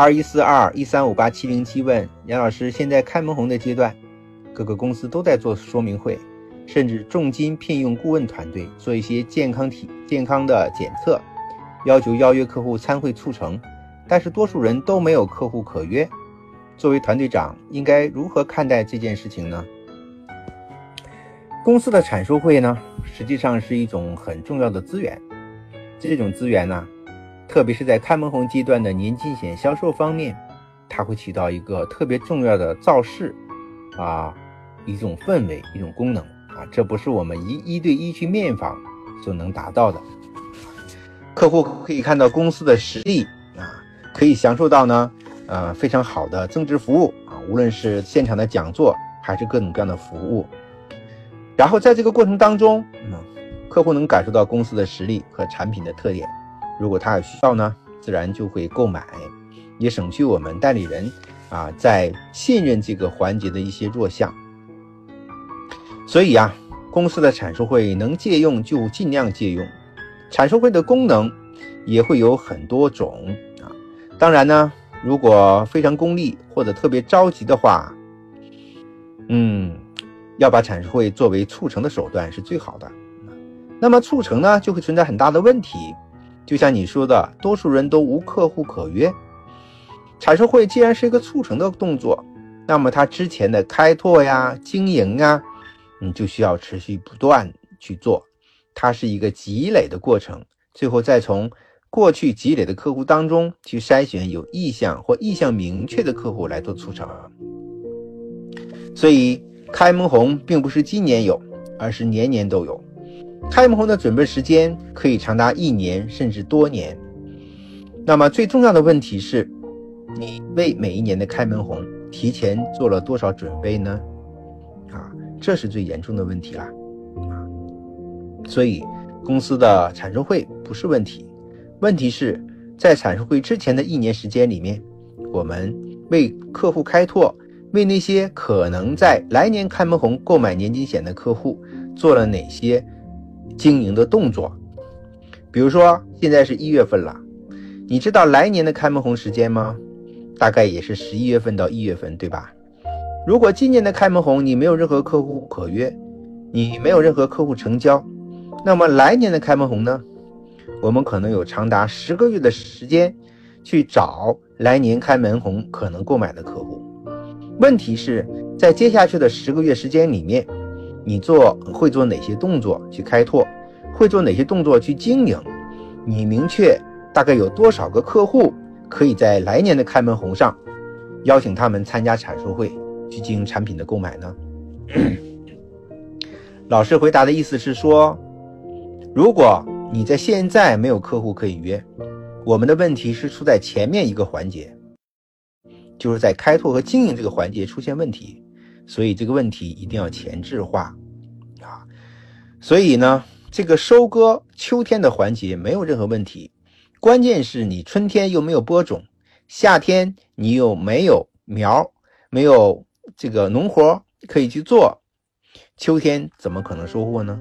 二一四二一三五八七零七问杨老师，现在开门红的阶段，各个公司都在做说明会，甚至重金聘用顾问团队做一些健康体健康的检测，要求邀约客户参会促成，但是多数人都没有客户可约。作为团队长，应该如何看待这件事情呢？公司的产售会呢，实际上是一种很重要的资源，这种资源呢。特别是在开门红阶段的年金险销售方面，它会起到一个特别重要的造势啊一种氛围一种功能啊，这不是我们一一对一去面访所能达到的。客户可以看到公司的实力啊，可以享受到呢呃非常好的增值服务啊，无论是现场的讲座还是各种各样的服务。然后在这个过程当中，嗯，客户能感受到公司的实力和产品的特点。如果他有需要呢，自然就会购买，也省去我们代理人啊在信任这个环节的一些弱项。所以啊，公司的产售会能借用就尽量借用，产售会的功能也会有很多种啊。当然呢，如果非常功利或者特别着急的话，嗯，要把产售会作为促成的手段是最好的。那么促成呢，就会存在很大的问题。就像你说的，多数人都无客户可约。产售会既然是一个促成的动作，那么它之前的开拓呀、经营啊，你就需要持续不断去做。它是一个积累的过程，最后再从过去积累的客户当中去筛选有意向或意向明确的客户来做促成。所以开门红并不是今年有，而是年年都有。开门红的准备时间可以长达一年甚至多年。那么最重要的问题是，你为每一年的开门红提前做了多少准备呢？啊，这是最严重的问题了。啊，所以公司的产售会不是问题，问题是在产售会之前的一年时间里面，我们为客户开拓，为那些可能在来年开门红购买年金险的客户做了哪些？经营的动作，比如说现在是一月份了，你知道来年的开门红时间吗？大概也是十一月份到一月份，对吧？如果今年的开门红你没有任何客户可约，你没有任何客户成交，那么来年的开门红呢？我们可能有长达十个月的时间去找来年开门红可能购买的客户。问题是在接下去的十个月时间里面。你做会做哪些动作去开拓？会做哪些动作去经营？你明确大概有多少个客户可以在来年的开门红上邀请他们参加阐述会去进行产品的购买呢？老师回答的意思是说，如果你在现在没有客户可以约，我们的问题是出在前面一个环节，就是在开拓和经营这个环节出现问题。所以这个问题一定要前置化，啊，所以呢，这个收割秋天的环节没有任何问题，关键是你春天又没有播种，夏天你又没有苗，没有这个农活可以去做，秋天怎么可能收获呢？